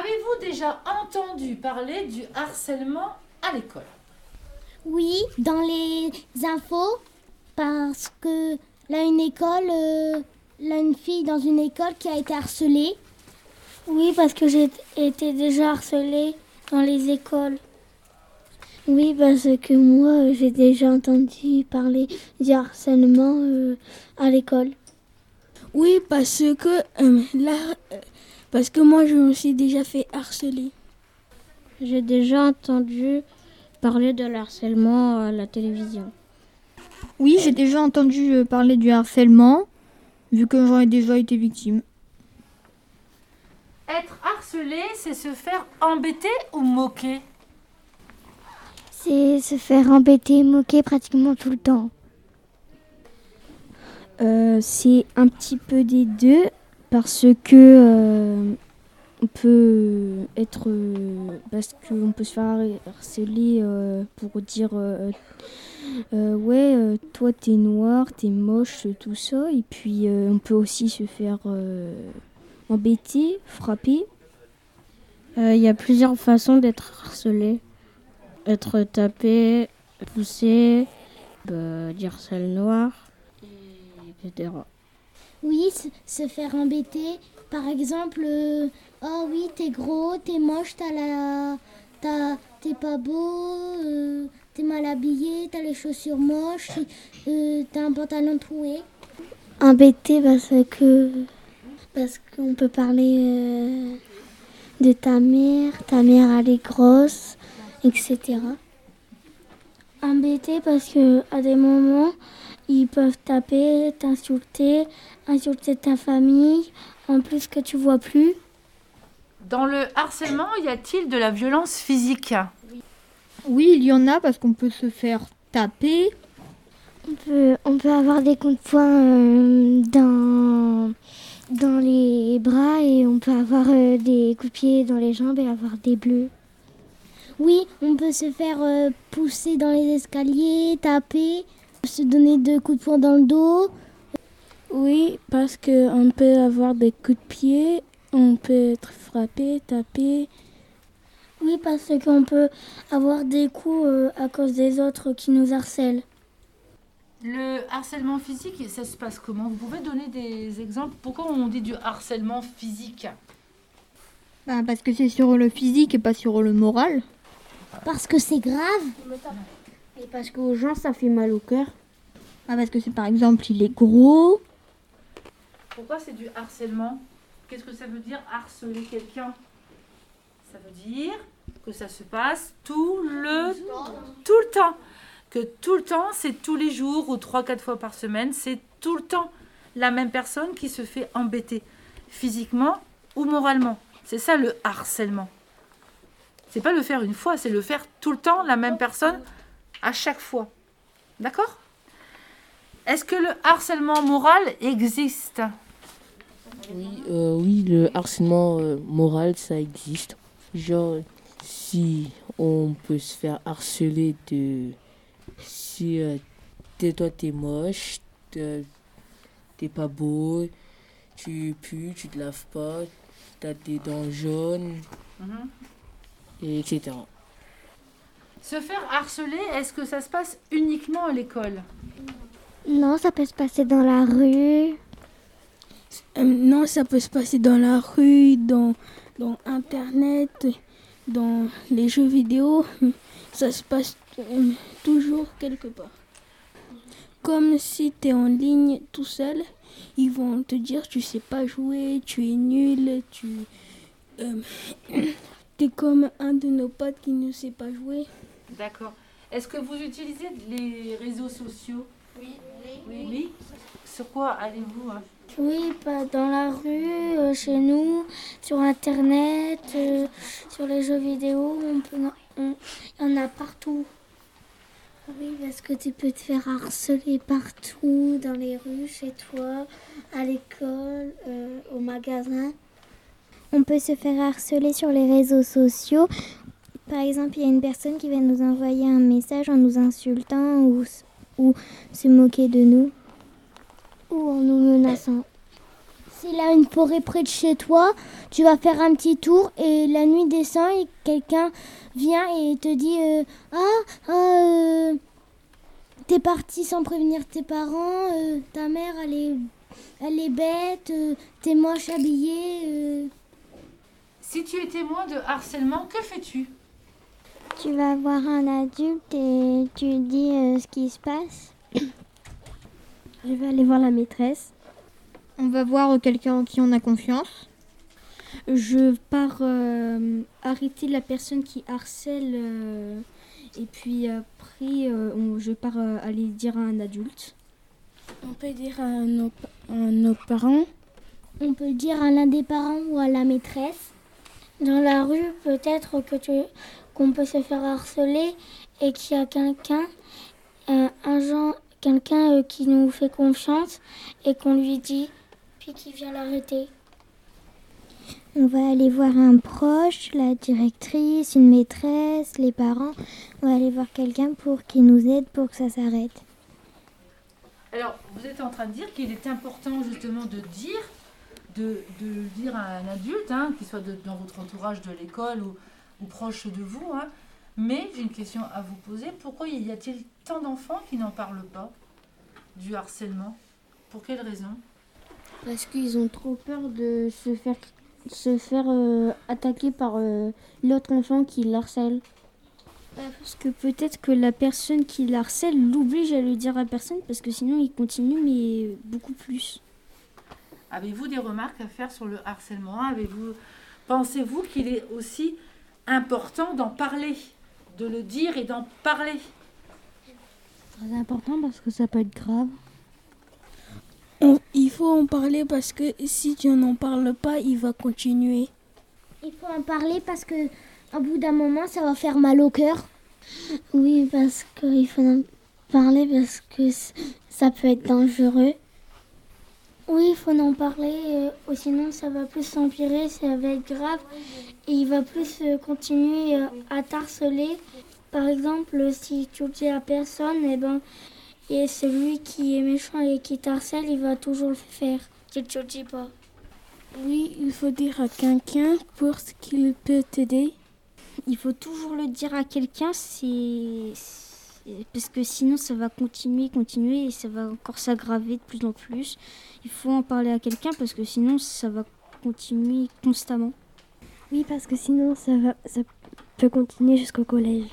Avez-vous déjà entendu parler du harcèlement à l'école? Oui, dans les infos, parce que là, une école, euh, là, une fille dans une école qui a été harcelée. Oui, parce que j'ai été déjà harcelée dans les écoles. Oui, parce que moi, j'ai déjà entendu parler du harcèlement euh, à l'école. Oui, parce que euh, là, parce que moi, je me suis déjà fait harceler. J'ai déjà entendu parler de harcèlement à la télévision. Oui, j'ai déjà entendu parler du harcèlement, vu que j'en ai déjà été victime. Être harcelé, c'est se faire embêter ou moquer? C'est se faire embêter, moquer pratiquement tout le temps. Euh, c'est un petit peu des deux parce que euh, on peut être euh, parce qu'on peut se faire harceler euh, pour dire ouais toi t'es noir t'es moche tout ça et puis on peut aussi se faire embêter frapper Il y a plusieurs façons d'être harcelé. Être tapé, poussé, bah, dire sale noir, etc. Oui, se- faire embêter. Par exemple, euh, oh oui, t'es gros, t'es moche, t'as la, t'as, t'es pas beau, euh, t'es mal habillé, t'as les chaussures moches, euh, t'as un pantalon troué. Embêté parce que parce qu'on peut parler de ta mère, ta mère elle est grosse, etc. Embêté parce que à des moments ils peuvent taper, t'insulter, insulter ta famille, en plus que tu vois plus. Dans le harcèlement, y a-t-il de la violence physique? Oui, il y en a parce qu'on peut se faire taper. On peut, on peut avoir des coups de poing euh, dans, dans les bras et on peut avoir euh, des coups de pied dans les jambes et avoir des bleus. Oui, on peut se faire euh, pousser dans les escaliers, taper, se donner deux coups de poing dans le dos. Oui, parce qu'on peut avoir des coups de pied, on peut être frappé, tapé. Oui, parce qu'on peut avoir des coups euh, à cause des autres qui nous harcèlent. Le harcèlement physique, ça se passe comment? Vous pouvez donner des exemples? Pourquoi on dit du harcèlement physique? Bah, parce que c'est sur le physique et pas sur le moral. Parce que c'est grave. Et parce qu'aux gens ça fait mal au cœur Ah, parce que c'est par exemple, il est gros. Pourquoi c'est du harcèlement? Qu'est-ce que ça veut dire harceler quelqu'un? Ça veut dire que ça se passe tout le tout le temps. Que tout le temps, c'est tous les jours ou trois quatre fois par semaine, c'est tout le temps la même personne qui se fait embêter physiquement ou moralement. C'est ça le harcèlement. C'est pas le faire une fois, c'est le faire tout le temps la même personne à chaque fois. D'accord? Est-ce que le harcèlement moral existe? Oui, euh, oui, le harcèlement euh, moral, ça existe. Genre, si on peut se faire harceler de... Si euh, t'es, toi, t'es moche, t'es, pas beau, tu pues, tu te laves pas, t'as des dents jaunes, et etc. Se faire harceler, est-ce que ça se passe uniquement à l'école? Non, ça peut se passer dans la rue. Euh, non, ça peut se passer dans la rue, dans, dans Internet, dans les jeux vidéo. Ça se passe euh, toujours quelque part. Comme si tu es en ligne tout seul, ils vont te dire tu sais pas jouer, tu es nul, tu euh, es comme un de nos potes qui ne sait pas jouer. D'accord. Est-ce que vous utilisez les réseaux sociaux? Oui. Oui. Sur quoi allez-vous hein? Oui, pas dans la rue, euh, chez nous, sur Internet, euh, sur les jeux vidéo, on peut, on- il y en a partout. Oui, parce que tu peux te faire harceler partout, dans les rues, chez toi, à l'école, euh, au magasin. On peut se faire harceler sur les réseaux sociaux. Par exemple, il y a une personne qui va nous envoyer un message en nous insultant ou, ou se moquer de nous. Ou en nous menaçant. S'il a une forêt près de chez toi, tu vas faire un petit tour et la nuit descend et quelqu'un vient et te dit euh, Ah, ah euh, t'es parti sans prévenir tes parents, euh, ta mère elle est, elle est bête, euh, t'es moche habillé. euh. Si tu es témoin de harcèlement, que fais-tu? Tu vas voir un adulte et tu dis euh, ce qui se passe. Je vais aller voir la maîtresse. On va voir quelqu'un en qui on a confiance. Je pars euh, arrêter la personne qui harcèle euh, et puis après euh, on- je pars euh, aller dire à un adulte. On peut dire à nos, à nos parents. On peut dire à l'un des parents ou à la maîtresse. Dans la rue, peut-être que tu qu'on peut se faire harceler et qu'il y a quelqu'un, euh, un genre, quelqu'un euh, qui nous fait confiance et qu'on lui dit, puis qui vient l'arrêter. On va aller voir un proche, la directrice, une maîtresse, les parents. On va aller voir quelqu'un pour qu'il nous aide pour que ça s'arrête. Alors, vous êtes en train de dire qu'il est important justement de dire, de, dire à un adulte, hein, qu'il soit de- dans votre entourage de l'école ou, ou proche de vous. hein. Mais j'ai une question à vous poser. Pourquoi y a-t-il tant d'enfants qui n'en parlent pas du harcèlement? Pour quelle raison? Parce qu'ils ont trop peur de se faire, se faire euh, attaquer par euh, l'autre enfant qui l'harcèle. Bah, Parce que peut-être que la personne qui le harcèle l'oblige à le dire à personne parce que sinon il continue mais beaucoup plus. Avez-vous des remarques à faire sur le harcèlement? Avez-vous pensez-vous qu'il est aussi important d'en parler, de le dire et d'en parler Très important parce que ça peut être grave. On- il faut en parler parce que si tu n'en parles pas, il va continuer. Il faut en parler parce que au bout d'un moment, ça va faire mal au cœur. Oui, parce qu'il faut en parler parce que ça peut être dangereux. Oui, il faut en parler, euh, ou sinon ça va plus s'empirer, ça va être grave et il va plus euh, continuer euh, à t'harceler. Par exemple, si tu le dis à personne, et ben, et celui qui est méchant et qui t'harcèle, il va toujours le faire. Si tu le dis pas. Oui, il faut dire à quelqu'un pour ce qu'il peut t'aider. Il faut toujours le dire à quelqu'un c'est- parce que sinon ça va continuer, continuer et ça va encore s'aggraver de plus en plus. Il faut en parler à quelqu'un parce que sinon ça va continuer constamment. Oui, parce que sinon ça, va, ça peut continuer jusqu'au collège.